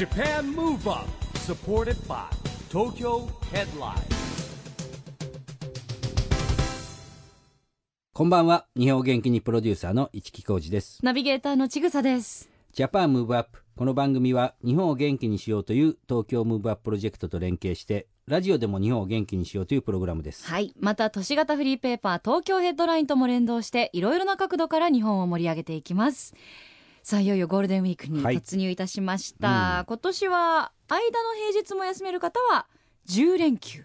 JAPAN MOVE UP SUPPORTED BY TOKYO HEADLINE こんばんは日本元気にプロデューサーの一木広治ですナビゲーターのちぐさです。 Japan Move Up この番組は日本を元気にしようという東京ムーブアッププロジェクトと連携してラジオでも日本を元気にしようというプログラムですはい。また、都市型フリーペーパー東京ヘッドラインとも連動して、いろいろな角度から日本を盛り上げていきます。さあ、いよいよゴールデンウィークにはい突入いたしました。うん今年は、間の平日も休める方は、10連休。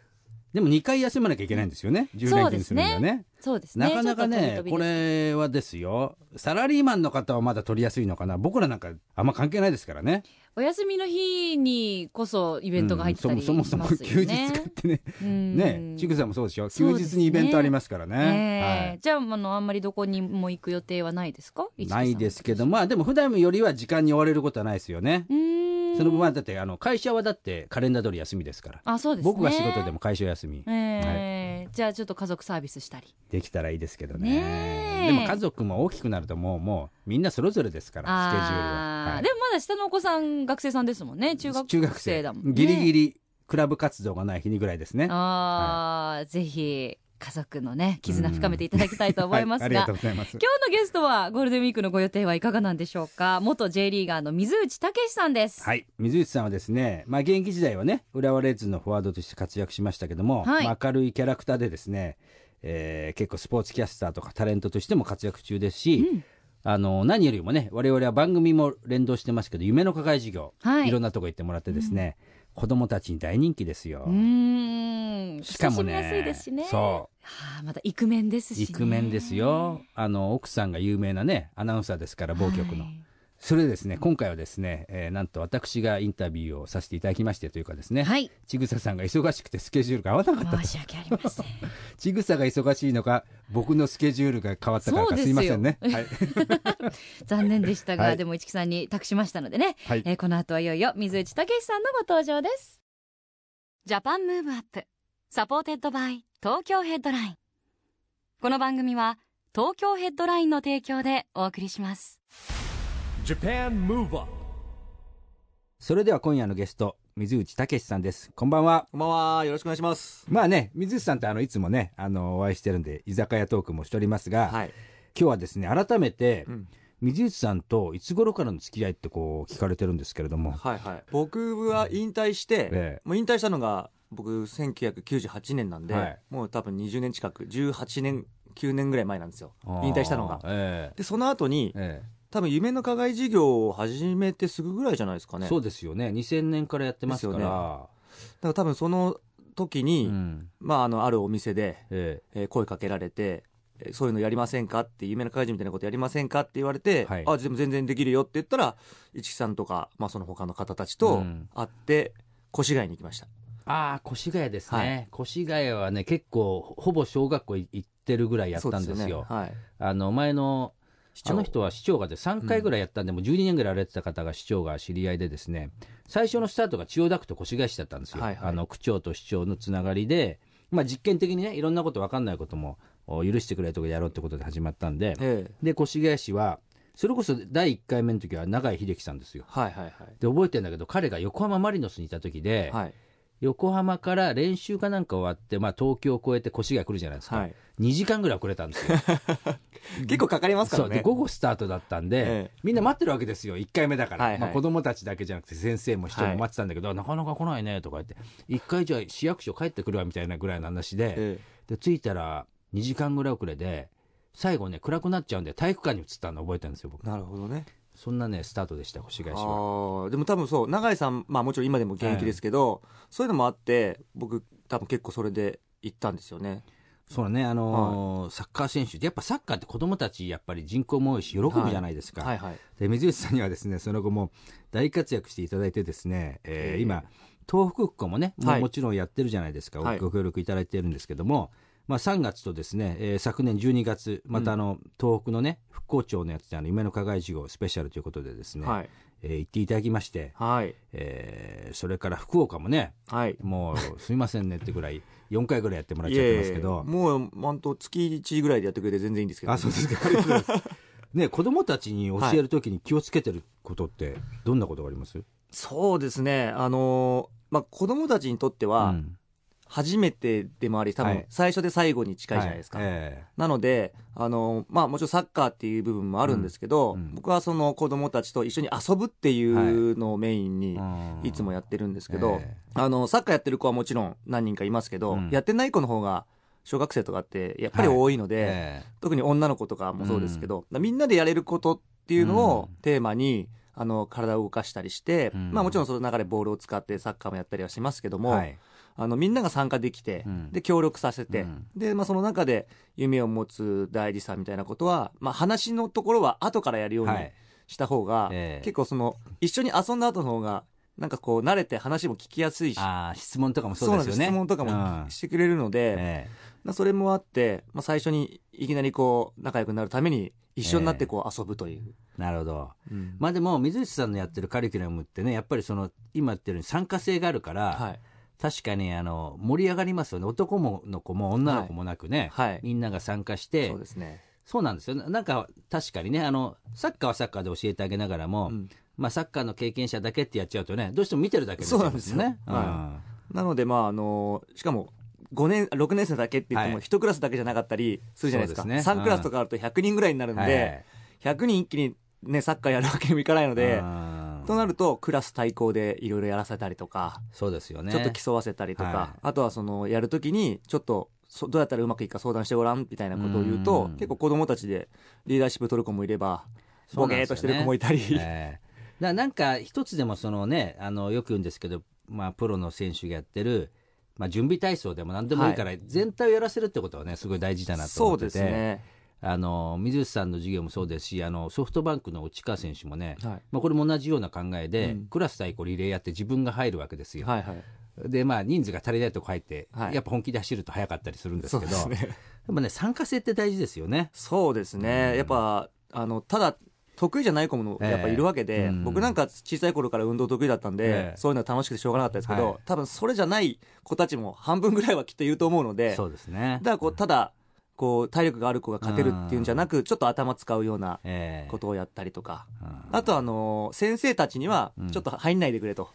でも2回休まなきゃいけないんですよね。10連休にするにはね。そうですね。なかなかねこれはですよ。サラリーマンの方はまだ取りやすいのかな。僕らなんかあんま関係ないですからね。お休みの日にこそイベントが入ってたりしうんそもますよね。そもそも休日使ってね。うん。ねちぐさんもそうでしょ休日にイベントありますからね。ええ。はい。じゃあ、あの、あんまりどこにも行く予定はないですか？ないですけどまあでも普段よりは時間に追われることはないですよね。うーん。その分はだってあの会社はだってカレンダー通り休みですから。あ、そうですね。僕が仕事でも会社休み。ええじゃあちょっと家族サービスしたり。できたらいいですけどね。え。ねでも家族も大きくなるともうもうみんなそれぞれですからスケジュールは、はい。でもまだ下のお子さん学生さんですもんね。中学中学生生だもんね。ギリギリクラブ活動がない日にぐらいですね。ああ、ぜひ家族のね、絆深めていただきたいと思いますが。はい。今日のゲストはゴールデンウィークのご予定はいかがなんでしょうか？元 J リーガーの水内武さんです。はい。水内さんはですね、まあ、現役時代はね浦和レッズのフォワードとして活躍しましたけども、はい。まあ、明るいキャラクターでですね、えー結構スポーツキャスターとかタレントとしても活躍中ですし、うん。あの何よりもね我々は番組も連動してますけど夢の課外事業、はい。いろんなとこ行ってもらってですね、子供たちに大人気ですよう。ーん。しかもね親しみやすいですしね。。そうはあ、またイクメンですし、ね。イクメンですよあの奥さんが有名なねアナウンサーですから某局の、はいそれでですね今回はですね、えーなんと私がインタビューをさせていただきましてというかですね、はい。ちぐささんが忙しくてスケジュールが合わなかったと。申し訳ありません。ちぐさが忙しいのか僕のスケジュールが変わったからかすいませんね、はい、残念でしたが、はい。でも市木さんに託しましたのでね、はい。えーこの後はいよいよ水内武さんのご登場です。Japan Move Up。Supported by Tokyo Headline。この番組は東京ヘッドラインの提供でお送りしますそれでは今夜のゲスト水内武さんですこんばんはこんばんは。よろしくお願いします。まあね水内さんってあのいつもねあのお会いしてるんで居酒屋トークもしておりますが、はい。今日はですね改めて、うん水内さんといつ頃からの付き合いってこう聞かれてるんですけれども、はいはい。僕は引退して、ええもう引退したのが僕1998年なんで、はいもう多分20年近く、18年、9年ぐらい前なんですよ。引退したのがあー。えで、その後にえ、え多分夢の課外事業を始めてすぐぐらいじゃないですかね。えそうですよね。2000年からやってますから、ですよだから多分その時に、うん。まあ、あの、あるお店で、ええ。ー声かけられて、えーそういうのやりませんかって、夢の会議みたいなことやりませんかって言われて、はい。あ、でも全然できるよって言ったら、市木さんとか、まあその他の方たちとうん。会って、越谷に行きました。ああ越谷ですね、は越谷はね結構ほぼ小学校い行ってるぐらいやったんですよね。はい。あの前のあの人は市長がで3回ぐらいやったんで、もう12年ぐらいやられてた方が市長が知り合いでですね最初のスタートが千代田区と越谷市だったんですよ、はいはい。あの区長と市長のつながりで、まあ、実験的にねいろんなこと分かんないこともお許してくれるとこやろうってことで始まったんでええ。で越谷市はそれこそ第1回目の時は永井秀樹さんですよ。はいはいで覚えてるんだけど彼が横浜マリノスにいた時で、はい。はい。横浜から練習かなんか終わって、まあ、東京を越えて越谷来るじゃないですか、はい。2時間ぐらい遅れたんですよ。結構かかりますからね。午後スタートだったんで、ええ。みんな待ってるわけですよ。1回目だから、はいはい。まあ、子供たちだけじゃなくて先生も市長も待ってたんだけど、なかなか来ないねとか言って1回じゃあ市役所帰ってくるわみたいなぐらいの話で,、えで着いたら2時間ぐらい遅れで最後ね暗くなっちゃうんで体育館に移ったの覚えてるんですよ僕。えなるほどね。そんなねスタートでした越谷市は。でも多分そう、永井さん、まあもちろん今でも現役ですけど、そういうのもあって、僕多分結構それで行ったんですよね。そうだねあのーサッカー選手。やっぱサッカーって子供たちやっぱり人口も多いし喜ぶじゃないですか、はいはい。で水内さんにはですねその後も大活躍していただいてですね、えーええ。今東北区もねももちろんやってるじゃないですか、はい。ご協力いただいてるんですけども、まあ、3月とですね、えー昨年12月またあの、東北のね復興庁のやつであの夢の課外事業スペシャルということでですね、はい。えー行っていただきまして、はい。えーそれから福岡もねはい。もうすみませんねってぐらい4回ぐらいやってもらっちゃっいえいえてますけどもう、本当月1ぐらいでやってくれて全然いいんですけど。あそうですか ね子供たちに教えるときに気をつけてることってどんなことがあります、そうですね。あのーまあ、子供たちにとっては、うん初めてでもあり、多分はい、最初で最後に近いじゃないですか。はい。えなので、あの、まあもちろんサッカーっていう部分もあるんですけど、うん。うん僕はその子供たちと一緒に遊ぶっていうのをメインにえい。つもやってるんですけど、えあの、サッカーやってる子はもちろん何人かいますけど、うん。やってない子の方が小学生とかってやっぱり多いので、え特に女の子とかもそうですけど、みんなでやれることっていうのをうん。テーマに、あの、体を動かしたりして、うん。まあもちろんその中でボールを使ってサッカーもやったりはしますけども、はいあのみんなが参加できて、うん。で協力させて、うん。で、まあ、その中で夢を持つ大事さみたいなことは、まあ、話のところは後からやるようにはい。した方が、ええ。結構その一緒に遊んだ後の方がなんかこう慣れて話も聞きやすいし質問とかもそそうですよ。ね質問とかもしてくれるので、えまあそれもあって、まあ、最初にいきなりこう仲良くなるために一緒になってこう遊ぶという、えなるほど。うん。まあでも水内さんのやってるカリキュラムってねやっぱりその今言ってるように参加性があるから、はい確かにあの盛り上がりますよね。男もの子も女の子もなくね、はい。みんなが参加して。そうですね、そうなんですよ。ななんか確かにねあのサッカーはサッカーで教えてあげながらも、うん。まあ、サッカーの経験者だけってやっちゃうとねどうしても見てるだけになっちゃいますよね。そうなん。なのでまああのしかも5年6年生だけって言ってもはい。1クラスだけじゃなかったりするじゃないですか。そうですね。3クラスとかあると100人ぐらいになるんで、はい。100人一気に、ね、サッカーやるわけにもいかないので、うんとなるとクラス対抗でいろいろやらせたりとか、そうですよね。ちょっと競わせたりとか、はい。あとはそのやるときにちょっとそどうやったらうまくいくか相談してごらんみたいなことを言うとうん。結構子供たちでリーダーシップ取る子もいればボケーっとしてる子もいたり、ええ。だからなんか一つでもそのねあのよく言うんですけど、まあ、プロの選手がやってる、まあ、準備体操でも何でもいいから、全体をやらせるってことはねすごい大事だなとそうで思ってて。すね、あの水内さんの授業もそうですしあのソフトバンクの内川選手もね、はい。まあ、これも同じような考えで、うん。クラス対抗リレーやって自分が入るわけですよ、はいはい。でまあ人数が足りないとこ入って、はい。やっぱ本気で走ると速かったりするんですけど。ね。でもね参加性って大事ですよね。そうですね、うん。やっぱあのただ得意じゃない子もやっぱいるわけで、ええうん。僕なんか小さい頃から運動得意だったんで、ええ。そういうのは楽しくてしょうがなかったですけど、はい。多分それじゃない子たちも半分ぐらいはきっといると思うのでそうですね。だからこうただこう体力がある子が勝てるっていうんじゃなく、ちょっと頭使うようなええ。ことをやったりとか、うん。あとあの先生たちにはうん。ちょっと入んないでくれと、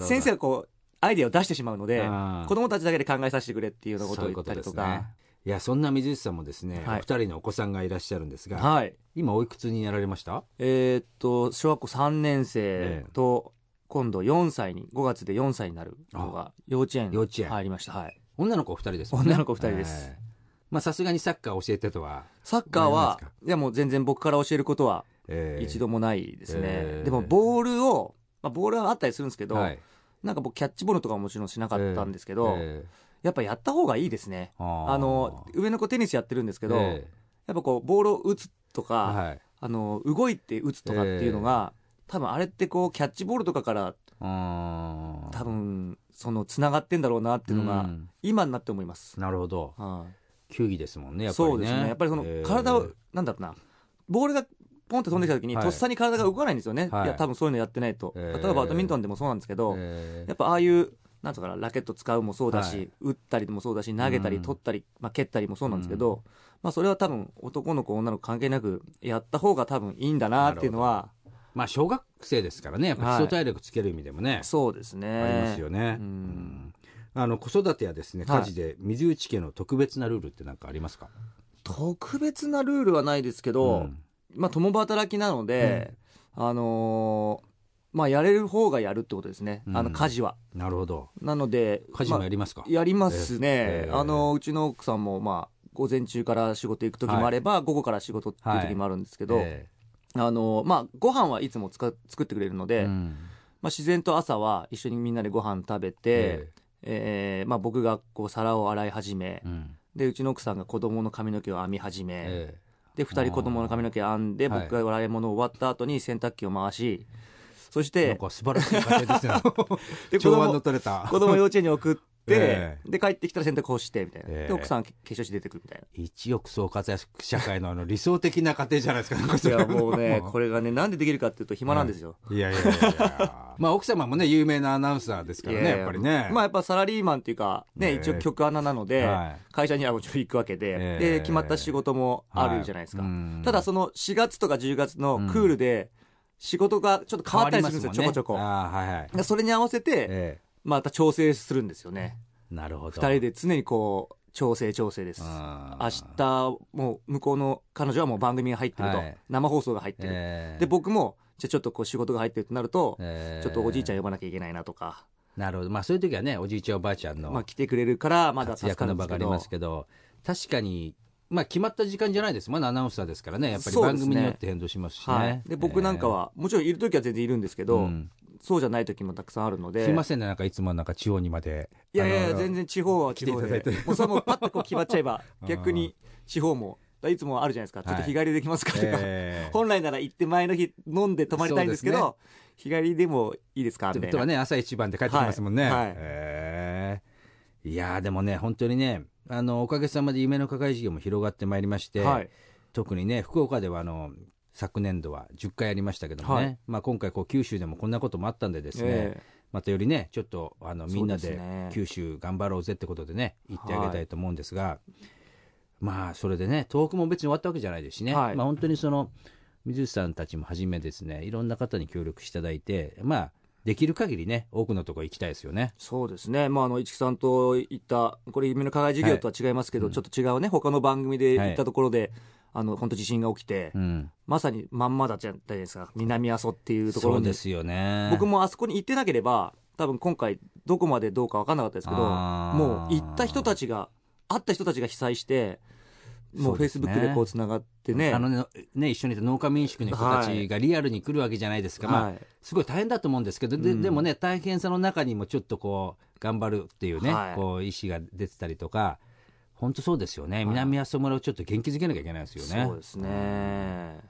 先生がこうアイデアを出してしまうので、うん。子供たちだけで考えさせてくれっていうようなことを言ったりとか。いやそんな水内さんもですね、はい。お二人のお子さんがいらっしゃるんですが、はい。今おいくつになられました？えーっと小学校3年生と今度4歳に5月で4歳になるのが幼稚園幼稚園。入りました、はい、女の子お二人ですね。女の子二人です。ええまあさすがにサッカー教えてとは、サッカーはわかりますいやもう全然僕から教えることはええ一度もないですね、えー。でもボールを、まあ、ボールはあったりするんですけど、はい。なんか僕キャッチボールとかももちろんしなかったんですけど、ええやっぱやった方がいいですね。あの上の子テニスやってるんですけど、えやっぱこうボールを打つとか、えはい。あの動いて打つとかっていうのが、多分あれってこうキャッチボールとかから多分そのつながってんだろうなっていうのが、うん。今になって思います、なるほど。はい球技ですもんねやっぱりね。そうですね。やっぱりそのええ体を、なんだろうな。ボールがポンって飛んできた時に、はい。とっさに体が動かないんですよね、はい。い、や多分そういうのやってないと、ええ例えばバドミントンでもそうなんですけど、ええやっぱああいうなんとかなラケット使うもそうだし、はい。打ったりもそうだし投げたりうん。取ったり、まあ、蹴ったりもそうなんですけど、まあ、それは多分男の子女の子関係なくやった方が多分いいんだなっていうのはまあ小学生ですからねやっぱ基礎体力つける意味でもね、そうですね。ありますよね、うん。うんあの子育てやですねはい。家事で水内家の特別なルールって何かありますか、特別なルールはないですけど、うん。まあ、共働きなので、あのーまあ、やれる方がやるってことですね、あうん。の家事は。なるほど。なので、家事もやまりますか、あやりますね、ええあのうちの奥さんも、まあ、午前中から仕事行く時もあれば、午後から仕事っていう時もあるんですけど、えあのまあ、ご飯はいつもつか作ってくれるので、まあ、自然と朝は一緒にみんなでご飯食べて、ええーまあ、僕がこう皿を洗い始めえ、うん。でうちの奥さんが子供の髪の毛を編み始め、えで2人子供の髪の毛編んではい僕が洗い物終わった後に洗濯機を回しそしえなんてか素晴らしい家庭ですね。で子供 子供幼稚園に送って、えで帰ってきたら洗濯干してみたいな、ええ。で奥さん化粧して出てくるみたい一億総活躍社会のあの理想的な家庭じゃないですかいやもうね これがねなんでできるかっていうと暇なんですよ、いやいやいや まあ奥様もね有名なアナウンサーですからねいやっぱりね。まあやっぱサラリーマンっていうかね、ね一応局アナなので、はい。会社にはもちろん行くわけで、ええ。で決まった仕事もあるじゃないですか、ただその4月とか10月のクールで、仕事がちょっと変わったりするんですよ、ちょこちょこ。はいはい。でそれに合わせて、えまた調整するんですよね。えなるほど。二人で常にこう、調整調整です。あ明ー日、もう向こうの彼女はもう番組が入ってると。はい生放送が入ってる。ええで、僕も、じゃあちょっとこう仕事が入ってるとなると、ええちょっとおじいちゃん呼ばなきゃいけないなとか、なるほど。まあそういう時はね、おじいちゃんおばあちゃんのまあ来てくれるから、まだ活助か躍の場がありるんですけど。ますけど、確かに、まあ決まった時間じゃないです。まだアナウンサーですからね。やっぱり番組によって変動しますしね。はい。で、僕なんかは、もちろんいる時は全然いるんですけど、うんそうじゃない時もたくさんあるので。すいませんね、なんかいつもなんか地方にまで。いやいや全然地方は地方で来ていただい。てもうそれはもうパッとこう決まっちゃえばう、ん逆に地方も、いつもあるじゃないですか。ちょっと日帰りできますかとか。ええ 本来なら行って前の日飲んで泊まりたいんですけど、そう日帰りでもいいですかみたいな。はね、朝一番で帰ってきますもんね。はいはいええいやーでもね、本当にね、あの、おかげさまで夢の課外事業も広がってまいりまして、はい。特にね、福岡ではあの、昨年度は10回ありましたけどもね、はい。まあ今回こう九州でもこんなこともあったんでですね、えまたよりね、ちょっとあのみんなで九州頑張ろうぜってことでね、言ってあげたいと思うんですが、まあそれでね、東北も別に終わったわけじゃないですしね、はい。まあ本当にその水内さんたちもはじめですね、いろんな方に協力していただいて、まあできる限りね、多くのところ行きたいですよね。そうですね。まあ、あの、市木さんと行った、これ夢の課外事業とは違いますけど、はいちょっと違うね、他の番組で行ったところで、あの、本当地震が起きて、うん、まさにまんまだじゃないですか。南阿蘇っていうところにそうで。すよね。僕もあそこに行ってなければ、多分今回どこまでどうか分かんなかったですけど、もう行った人たちが、会った人たちが被災して、もうフェイスブックでこうつながってね。あのねね、一緒にいた農家民宿の人たちがリアルに来るわけじゃないですか、まあはい、すごい大変だと思うんですけど、でうんでもね、大変さの中にもちょっとこう、頑張るっていうね、はいこう意思が出てたりとか、本当そうですよね、南阿蘇村をちょっと元気づけなきゃいけないですよね。そうですね。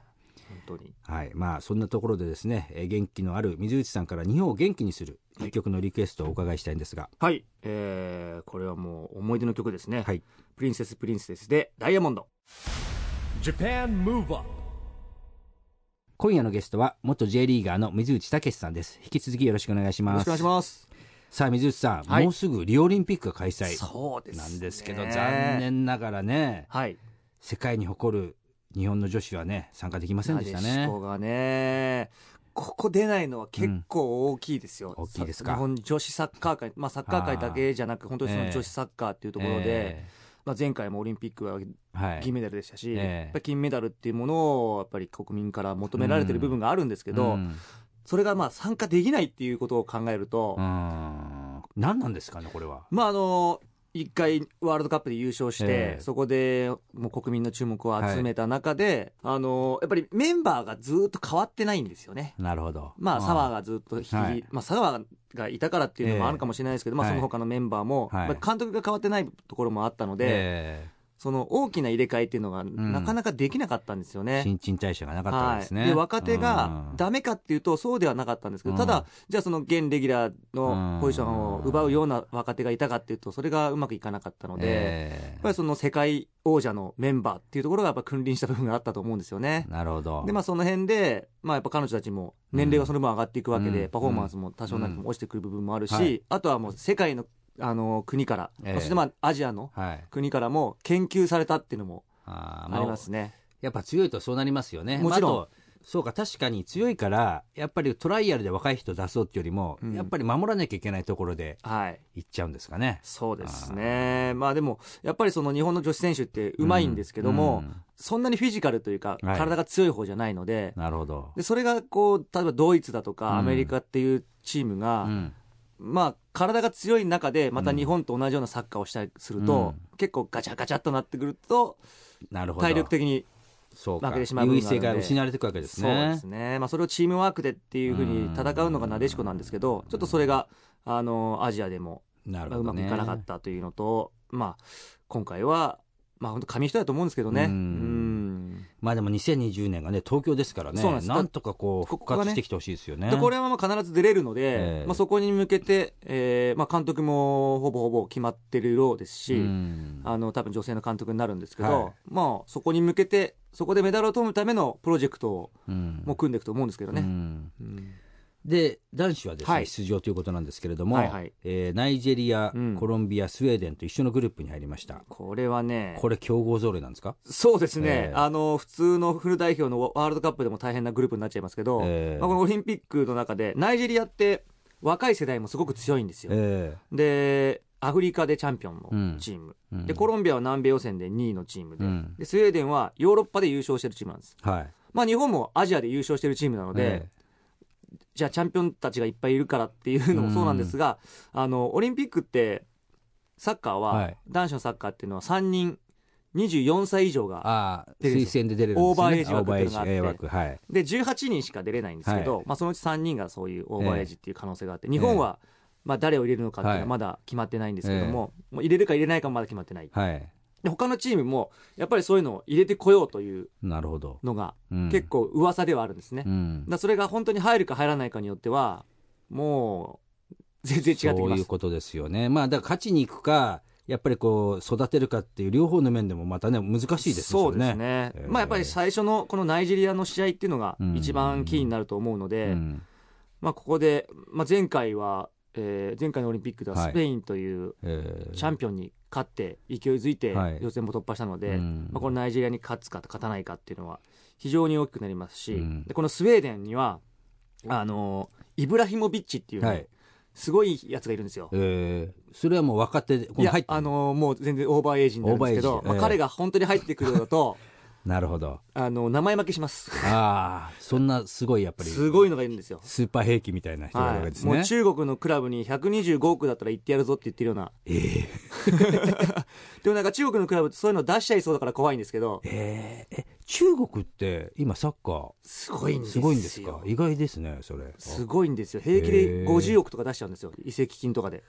本当に。はいまあ、そんなところでですね、えー元気のある水内さんから日本を元気にする一曲のリクエストをお伺いしたいんですが、はい。えー、これはもう思い出の曲ですね。はい、プリンセスプリンセスでダイヤモンド。Japan Move Up 今夜のゲストは元 J リーガーの水内武さんです。引き続きよろしくお願いします。よろしくお願いします。さあ、水内さん、はい。もうすぐリオオリンピックが開催そうです、なんですけど、残。念ながらね、はい。世界に誇る日本の女子はね、参加できませんでしたね。がね、ここ出ないのは結構大きいですよ。大きいですか？さ日本女子サッカー界、まあサッカー界だけじゃなく、本当にその女子サッカーっていうところで、えまあ前回もオリンピックはーはい、銀メダルでしたし、ええ。やっぱり金メダルっていうものをやっぱり国民から求められてる部分があるんですけど、うんそれがまあ参加できないっていうことを考えると、うん。何なんですかね、これは。まああの一回ワールドカップで優勝して、ええ。そこでもう国民の注目を集めた中で、あのやっぱりメンバーがずっと変わってないんですよね。なるほど。まあ、サワーがずっと引き、はい。まあ、サワーがいたからっていうのもあるかもしれないですけど、まあ、はいその他のメンバーも、はい。まあ監督が変わってないところもあったので、えその大きな入れ替えっていうのがなかなかできなかったんですよーね。新陳代謝がなかったわけですね。はい、で若手がうん。ダメかっていうとそうではなかったんですけど、うん。ただじゃあその現レギュラーのポジションを奪うような若手がいたかっていうとそれがうまくいかなかったので、えーやっぱりその世界王者のメンバーっていうところがやっぱ君臨した部分があったと思うんですよね。なるほど。でまあその辺で、まあ、やっぱ彼女たちも年齢がその分上がっていくわけで、うん。パフォーマンスも多少なりとも落ちてくる部分もあるし、うん。はい。あとはもう世界のあの国から、ええそしてまあアジアのはい。国からも研究されたっていうのもあありますね。やっぱ強いとそうなりますよね。もちろんそうか、確かに強いから、やっぱりトライアルで若い人出そうっていうよりも、うんやっぱり守らなきゃいけないところではい行っちゃうんですかね。そうですね。まあでも、やっぱりその日本の女子選手ってうまいんですけども、うんそんなにフィジカルというか、はい体が強い方じゃないので、なるほど。でそれがこう、例えばドイツだとかうんアメリカっていうチームが、うんまあ体が強い中で、また日本と同じようなサッカーをしたりすると、う結構ガチャガチャっとなってくると、なるほど。体力的にそうか。負けてしまう部優位性が失われていくわけですそうね。ですね、まあ、それをチームワークでっていうふうに戦うのがなでしこなんですけど、ちょっとそれがあのアジアでもまあう。まくいかなかったというのと、まあ、今回は、まあ、本当、紙一重だと思うんですけどね、ううんんまあでも2020年がね、東京ですからね。なんとかこう、復活してきてほしいですよね。でこれはまあ必ず出れるので、ええ。まあ、そこに向けて、えーまあ、監督もほぼほぼ決まってるようですし、うん。あの多分女性の監督になるんですけど、はい。まあ、そこに向けて、そこでメダルを取るためのプロジェクトをうん。もう組んでいくと思うんですけどね。で男子はですね、はい。出場ということなんですけれども、はいはい。えーナイジェリア、うん。コロンビア、スウェーデンと一緒のグループに入りました。これはね、これ強豪ぞろいなんですか？そうですね、えー。あの普通のフル代表のワールドカップでも大変なグループになっちゃいますけど、えー。まあ、このオリンピックの中で、ナイジェリアって若い世代もすごく強いんですよ。えで、アフリカでチャンピオンのチーム、うん。でコロンビアは南米予選で2位のチームで,、うん。でスウェーデンはヨーロッパで優勝してるチームなんです。ーはい。まあ、日本もアジアで優勝してるチームなので、えじゃあチャンピオンたちがいっぱいいるからっていうのもそうなんですが、あのオリンピックってサッカーは、はい。男子のサッカーっていうのは3人24歳以上が推薦で出れるね。オーバーエイジ枠っていうのがあって。はい。で18人しか出れないんですけど、はい。まあ、そのうち3人がそういうオーバーエイジっていう可能性があって、日本は、まあ、誰を入れるのかっていうのははい。まだ決まってないんですけども,、もう入れるか入れないかもまだ決まってない。はい。で他のチームもやっぱりそういうのを入れてこようというなるほど。のがうん結構噂ではあるんですね、うん。らそれが本当に入るか入らないかによってはもう全然違ってきそうますいうことですよね。まあだから勝ちに行くか。やっぱりこう育てるかっていう両方の面でもまたね難しいですよね。そうですね、えーまあやっぱり最初のこのナイジェリアの試合っていうのがうん一番キーになると思うので、うんまあ、ここで、まあ、前回は、えー前回のオリンピックでははいスペインというえーチャンピオンに勝って勢いづいてはい。予選も突破したので、うん。まあ、このナイジェリアに勝つか勝たないかっていうのは非常に大きくなりますし、うん。でこのスウェーデンにはあのイブラヒモビッチっていうね、はい。すごいやつがいるんですよ。えーそれはもう若手でこいあのもう全然オーバーエイジになるんですけど、まあ、オーバーエイジ。ええ彼が本当に入ってくるのだと なるほど。あの名前負けします。ああそんなすごいやっぱり。すごいのがいるんですよ。スーパー兵器みたいな人がいるわけですね。もう中国のクラブに125億だったら行ってやるぞって言ってるような。ええ。でもなんか中国のクラブってそういうの出しちゃいそうだから怖いんですけど。えーえ中国って今サッカすごいんーですよ。すごいんですか？意外ですねそれ。すごいんですよ。平気へでー。50億とか出しちゃうんですよ。移籍金とかで。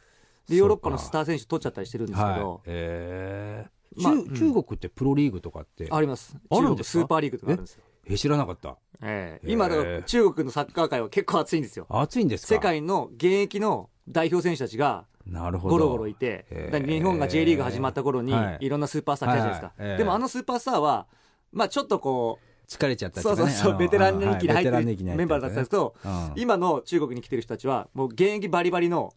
でヨーロッパのスター選手取っちゃったりしてるんですけはい。ど、えーまあ中中国ってプロリーグとかってあります。あるんですか？中国スーパーリーグとかあるんですよ。え？知らなかった。えー。今だから中国のサッカー界は結構熱いんですよ。熱いんですか？世界の現役の代表選手たちがなるほど。ゴロゴロいて日本が J リーグ始まった頃にはい。いろんなスーパースター来たじゃないですか、でもあのスーパースターはまあちょっとこ疲れちゃっうそうたね。あのそうそうベテラン年期に入ってるメンバーだったんですけどうん。今の中国に来てる人たちはもう現役バリバリの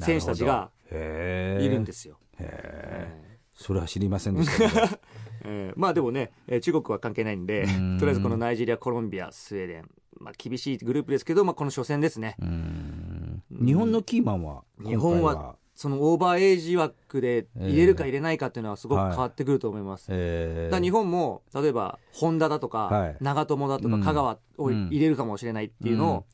選手たちがいるんですすよ、へええそれは知りませんでしたけど。ええまあでもね、えー中国は関係ないんでうん。とりあえずこのナイジェリアコロンビアスウェーデン、まあ、厳しいグループですけど、まあ、この初戦ですね。うーん。日本のキーマンは日本はそのオーバーエイジ枠で入れるか入れないかっていうのはすごく変わってくると思います、えーだ日本も例えば本田だとか、はい。長友だとかうん。香川を入れるかもしれないっていうのを、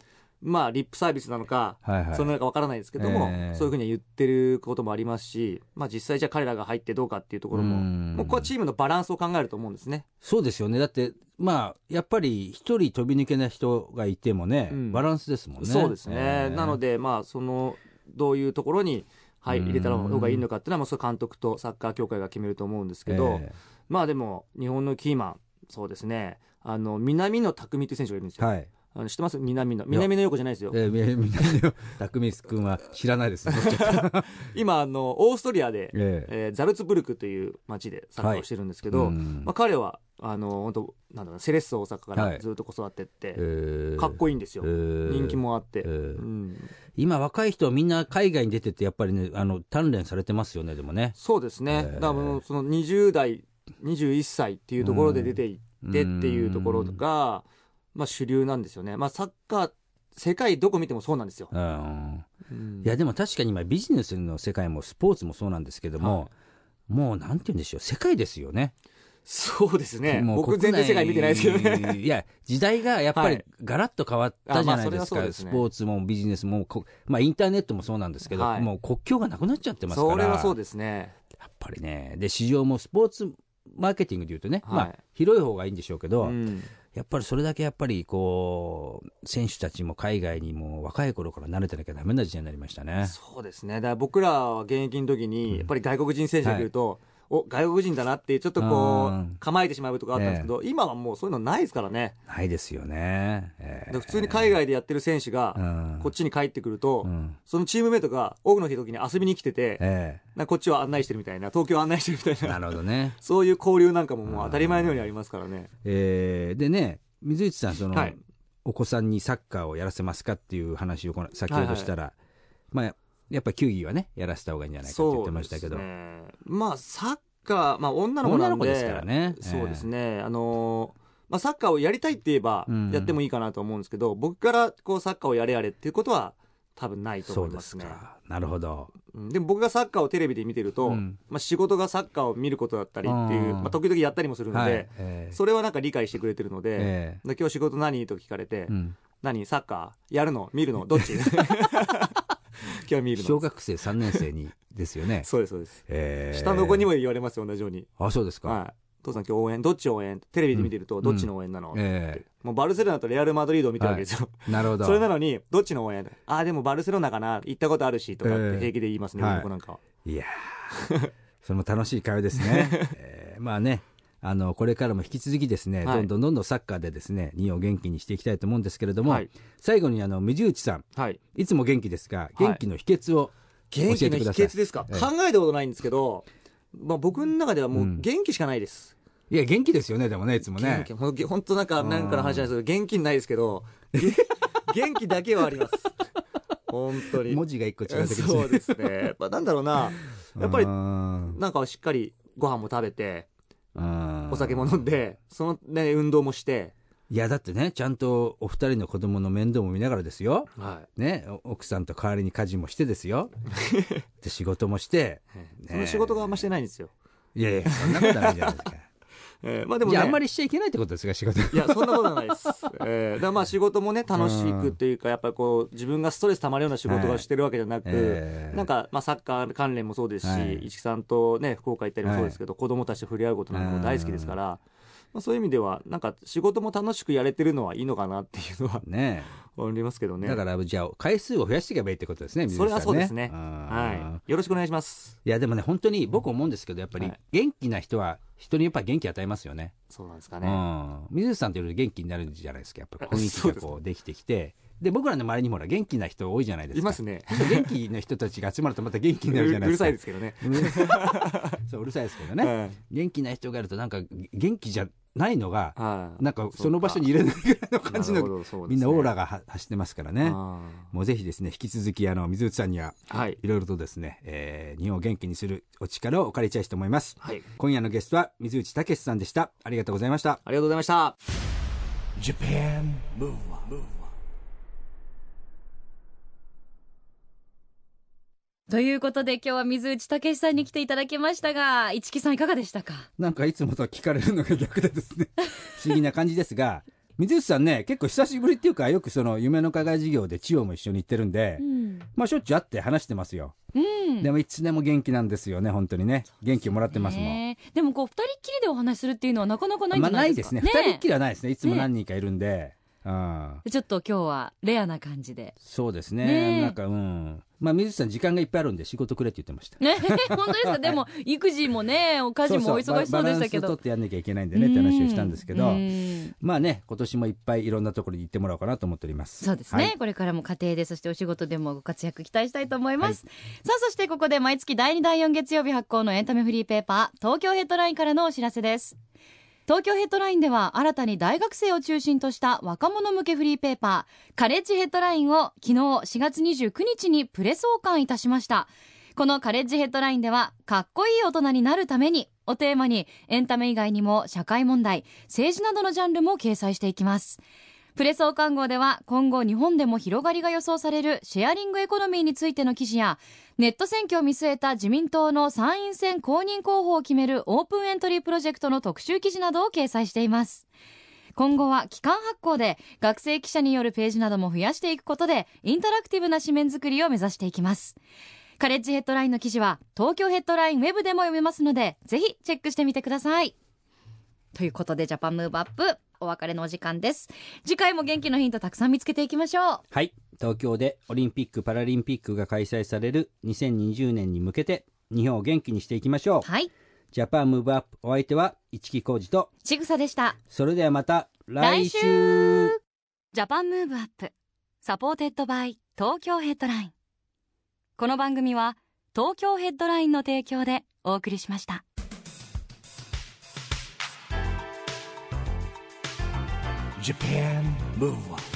まあリップサービスなのか、はいはい。そのなんかわからないですけども、えーそういうふうには言ってることもありますし、まあ、実際じゃあ彼らが入ってどうかっていうところも、うん。もうここはチームのバランスを考えると思うんですね。そうですよね。だってまあやっぱり一人飛び抜けな人がいてもね、うん。バランスですもんね。そうですね、えーなので、まあ、そのどういうところに、はい、うん入れた方がいいのかっていうのは、もうそれ監督とサッカー協会が決めると思うんですけど、えまあでも、日本のキーマン、そうですね、あの南野拓実という選手がいるんですよ。ーはいあの知ってます？南野。南野陽子じゃないですよ。えー、みみんな匠君は知らないです 今、あの、オーストリアで、ええ。ーザルツブルクという町でサッカーをしてるんですけど、うん。まあ、彼は、あの、本当なんだろう、セレッソ大阪かはい。らずっと子育てって、えー。かっこいいんですよ。えー。人気もあって。えー。うん。今若い人はみんな海外に出てってやっぱりねあの鍛錬されてますよねでもね。そうですね、えー。だからもうその20代、21歳っていうところで出ていってっていうところが、まあ、主流なんですよね、まあ、サッカー、世界どこ見てもそうなんですよ。うん。うん。いやでも確かに今ビジネスの世界もスポーツもそうなんですけども、はもうなんて言うんでしょう。世界ですよね。そうですね、もう僕、全然世界見てないですけどね。いや時代がやっぱりはい。ガラッと変わったじゃないですか、はそうですね。スポーツもビジネスもこ、まあ、インターネットもそうなんですけど、はい。もう国境がなくなっちゃってますから。それはそうですね。やっぱりね。で市場もスポーツマーケティングでいうとね、はい。まあ、広い方がいいんでしょうけど、うんやっぱりそれだけやっぱりこう選手たちも海外にも若い頃から慣れてなきゃダメな時代になりましたね。そうですね。だから僕らは現役の時に、やっぱり外国人選手が来ると、お、外国人だなって、ちょっとこう構えてしまうとこあったんですけど、今はもうそういうのないですからね。ないですよね。えで普通に海外でやってる選手が、うん。こっちに帰ってくると、うん。そのチームメイトが多くの時に遊びに来てて、えなんかこっちを案内してるみたいな、東京を案内してるみたいな、えなるほどね。そういう交流なんかももう当たり前のようにありますからね。えーでね、水内さん、その、はい。お子さんにサッカーをやらせますかっていう話をこの先ほどしたら、まあ、やっぱ球技はね、やらせた方がいいんじゃないかって言ってましたけど。そうですね。まあサッカー、まあ、女の子なんで。女の子ですからね。そうですね、あのーまあ、サッカーをやりたいって言えばうん。やってもいいかなと思うんですけど、僕からこうサッカーをやれやれっていうことは多分ないとそうで思いますすねか。なるほど。うん。でも僕がサッカーをテレビで見てると、うん。まあ、仕事がサッカーを見ることだったりっていう、うん。まあ、時々やったりもするので、はい。えーそれはなんか理解してくれてるので、え。で今日仕事何？と聞かれて、うん。何？サッカー？やるの？見るの？どっち？今日は見るの小学生3年生にですよね。そうですそうです、えー。下の子にも言われますよ同じように。あ、そうですか。はい。父さん今日応援、どっち応援？テレビで見てると、ん。どっちの応援なの、えもうバルセロナとレアル・マドリードを見てるわけですよ。え なるほど。それなのに、どっちの応援？ああ、でもバルセロナかな行ったことあるし、とかっええて平気で言いますね、はい僕なんかは。いやー。それも楽しい会話ですね。えー。まあね、あの、これからも引き続きですね、はいどんどんどんどんサッカーでですね、日本を元気にしていきたいと思うんですけれども、はい最後にあの、水内さん、はい。いつも元気ですが、元気の秘訣を教え元気の秘てください。訣ですか、ええ考えたことないんですけど、まあ僕の中ではもううん元気しかないです。いや、元気ですよね、でもね、いつもね元。気。ほんほんとなんか、うんなんかの話なんですけど、元気ないですけど、げ 元気だけはあります。本当に。文字が一個違うだけですねそうですね。まあなんだろうな。やっぱりう、んなんかしっかりご飯も食べて、うんお酒も飲んで、そのね、運動もして、いや、だってね、ちゃんとお二人の子供の面倒も見ながらですよ。はね、お奥さんと代わりに家事もしてですよ。で、仕事もして。い。その仕事があんましてないんですよ。いやいや、そんなことないじゃないですか。えーまあでもね。あ、あんまりしちゃいけないってことですか、仕事。いや、そんなことはないです。えーだからまあ仕事もね、楽しくっていうか、やっぱりこう、自分がストレス溜まるような仕事がしてるわけじゃなく、えーなんか、まあサッカー関連もそうですし、はい市木さんとね、福岡行ったりもそうですけど、子供たちと触れ合うことなんかも大好きですから、まあそういう意味では、なんか仕事も楽しくやれてるのはいいのかなっていうのはね思いますけどね。だから、じゃあ、回数を増やしていけばいいってことですね、水それ口さんはそうですね。うんはい。よろしくお願いします。いや、でもね、本当に僕思うんですけど、やっぱりはい元気な人は、人にやっぱり元気与えますよね。そうなんですかね。うん。水内さんというより元気になるじゃないですか、やっぱり 雰囲気そうですがこうできてきて。で、僕らの周りにもほら、元気な人多いじゃないですか。いますね。元気な人たちが集まるとまた元気うになるじゃないうですか。るさいですけどね。そう、うるさいですけどね。はい元気な人がいるとなんか元気じゃないのが、はいなんかその場所に入れないぐらいの感じの、ねみんなオーラがは走ってますからね。あもうぜひですね、引き続きあの、水内さんにはーはい。いろいろとですね、えー日本を元気にするお力をお借りしたいと思います。はい。今夜のゲストは水内武さんでした。ありがとうございました。ありがとうございました。Japan Move Up, ということで今日は水内武さんに来ていただきましたが市木さんいかがでしたか？なんかいつもと聞かれるのが逆でですね、不思議な感じですが、水内さんね、結構久しぶりっていうか、よくその夢の課外事業で千代も一緒に行ってるんで、うん、まあしょっちゅう会って話してますよ。うんでもいつでも元気なんですよね、本当にね。元気をもらってますもん。でもこう二人っきりでお話しするっていうのはなかなかないんじまあゃなでか、ないいですね。二人っきりりはないですね。いつも何人かいるんで。うん。ちょっと今日はレアな感じでそうですね。ねえなんか、うん。まあ水内さん時間がいっぱいあるんで仕事くれって言ってました。ね本当ですか？でも 育児もねお家事もお忙しそうでしたけど。ババランス取ってやんなきゃいけないんでねって話をしたんですけど、うん。まあね、今年もいっぱいいろんなところに行ってもらおうかなと思っております。そうですね、はい。これからも家庭でそしてお仕事でもご活躍期待したいと思います、さあそしてここで毎月第2第4月曜日発行のエンタメフリーペーパー東京ヘッドラインからのお知らせです東京ヘッドラインでは新たに大学生を中心とした若者向けフリーペーパーカレッジヘッドラインを昨日4月29日にプレ創刊いたしました。このカレッジヘッドラインではかっこいい大人になるためにをテーマにエンタメ以外にも社会問題政治などのジャンルも掲載していきます。プレ総刊号では今後日本でも広がりが予想されるシェアリングエコノミーについての記事やネット選挙を見据えた自民党の参院選公認候補を決めるオープンエントリープロジェクトの特集記事などを掲載しています。今後は期間発行で学生記者によるページなども増やしていくことでインタラクティブな紙面作りを目指していきます。カレッジヘッドラインの記事は東京ヘッドラインウェブでも読めますのでぜひチェックしてみてください。ということでジャパンムーブアップ。お別れのお時間です。次回も元気のヒントたくさん見つけていきましょう。はい。東京でオリンピック・パラリンピックが開催される2020年に向けて日本を元気にしていきましょう。はい。Japan Move Upお相手は市木浩二と、ちぐさでした。それではまた来週来週。 Japan Move Up supported by 東京ヘッドライン。この番組は東京ヘッドラインの提供でお送りしました Japan Move